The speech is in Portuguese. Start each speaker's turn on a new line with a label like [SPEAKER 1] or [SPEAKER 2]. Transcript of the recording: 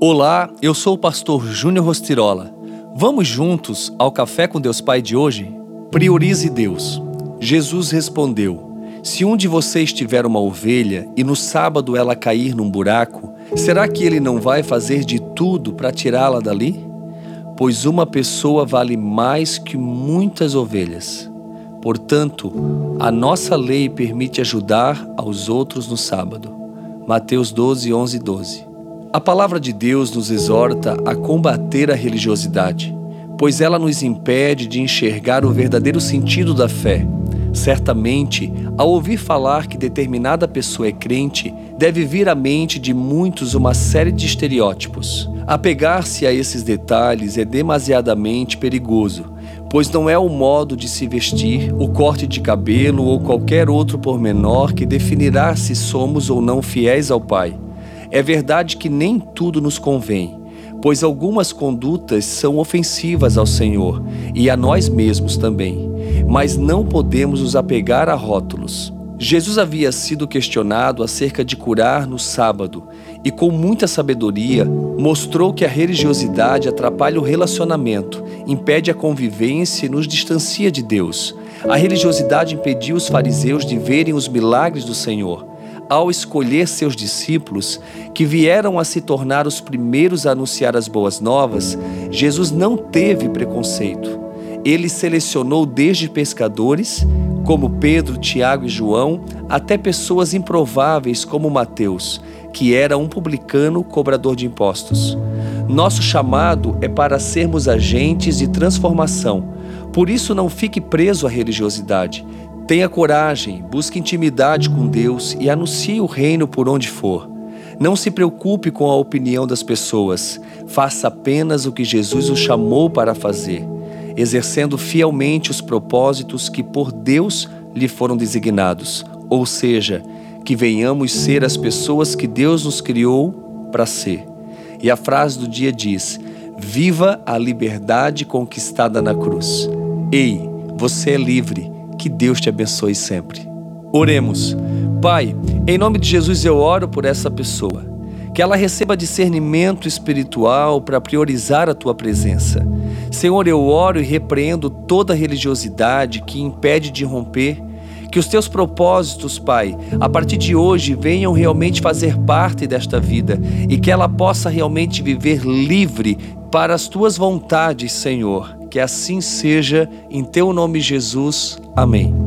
[SPEAKER 1] Olá, eu sou o pastor Júnior Rostirola. Vamos juntos ao Café com Deus Pai de hoje? Priorize Deus. Jesus respondeu: Se um de vocês tiver uma ovelha e no sábado ela cair num buraco, será que ele não vai fazer de tudo para tirá-la dali? Pois uma pessoa vale mais que muitas ovelhas. Portanto, a nossa lei permite ajudar aos outros no sábado. Mateus 12, 11 12. A palavra de Deus nos exorta a combater a religiosidade, pois ela nos impede de enxergar o verdadeiro sentido da fé. Certamente, ao ouvir falar que determinada pessoa é crente, deve vir à mente de muitos uma série de estereótipos. Apegar-se a esses detalhes é demasiadamente perigoso, pois não é o modo de se vestir, o corte de cabelo ou qualquer outro pormenor que definirá se somos ou não fiéis ao Pai. É verdade que nem tudo nos convém, pois algumas condutas são ofensivas ao Senhor e a nós mesmos também, mas não podemos nos apegar a rótulos. Jesus havia sido questionado acerca de curar no sábado e, com muita sabedoria, mostrou que a religiosidade atrapalha o relacionamento, impede a convivência e nos distancia de Deus. A religiosidade impediu os fariseus de verem os milagres do Senhor ao escolher seus discípulos, que vieram a se tornar os primeiros a anunciar as boas novas, Jesus não teve preconceito. Ele selecionou desde pescadores, como Pedro, Tiago e João, até pessoas improváveis como Mateus, que era um publicano cobrador de impostos. Nosso chamado é para sermos agentes de transformação. Por isso, não fique preso à religiosidade. Tenha coragem, busque intimidade com Deus e anuncie o reino por onde for. Não se preocupe com a opinião das pessoas, faça apenas o que Jesus o chamou para fazer, exercendo fielmente os propósitos que por Deus lhe foram designados, ou seja, que venhamos ser as pessoas que Deus nos criou para ser. E a frase do dia diz: Viva a liberdade conquistada na cruz. Ei, você é livre que Deus te abençoe sempre. Oremos. Pai, em nome de Jesus eu oro por essa pessoa. Que ela receba discernimento espiritual para priorizar a tua presença. Senhor, eu oro e repreendo toda religiosidade que impede de romper. Que os teus propósitos, Pai, a partir de hoje venham realmente fazer parte desta vida e que ela possa realmente viver livre para as tuas vontades, Senhor. Que assim seja, em teu nome, Jesus. Amém.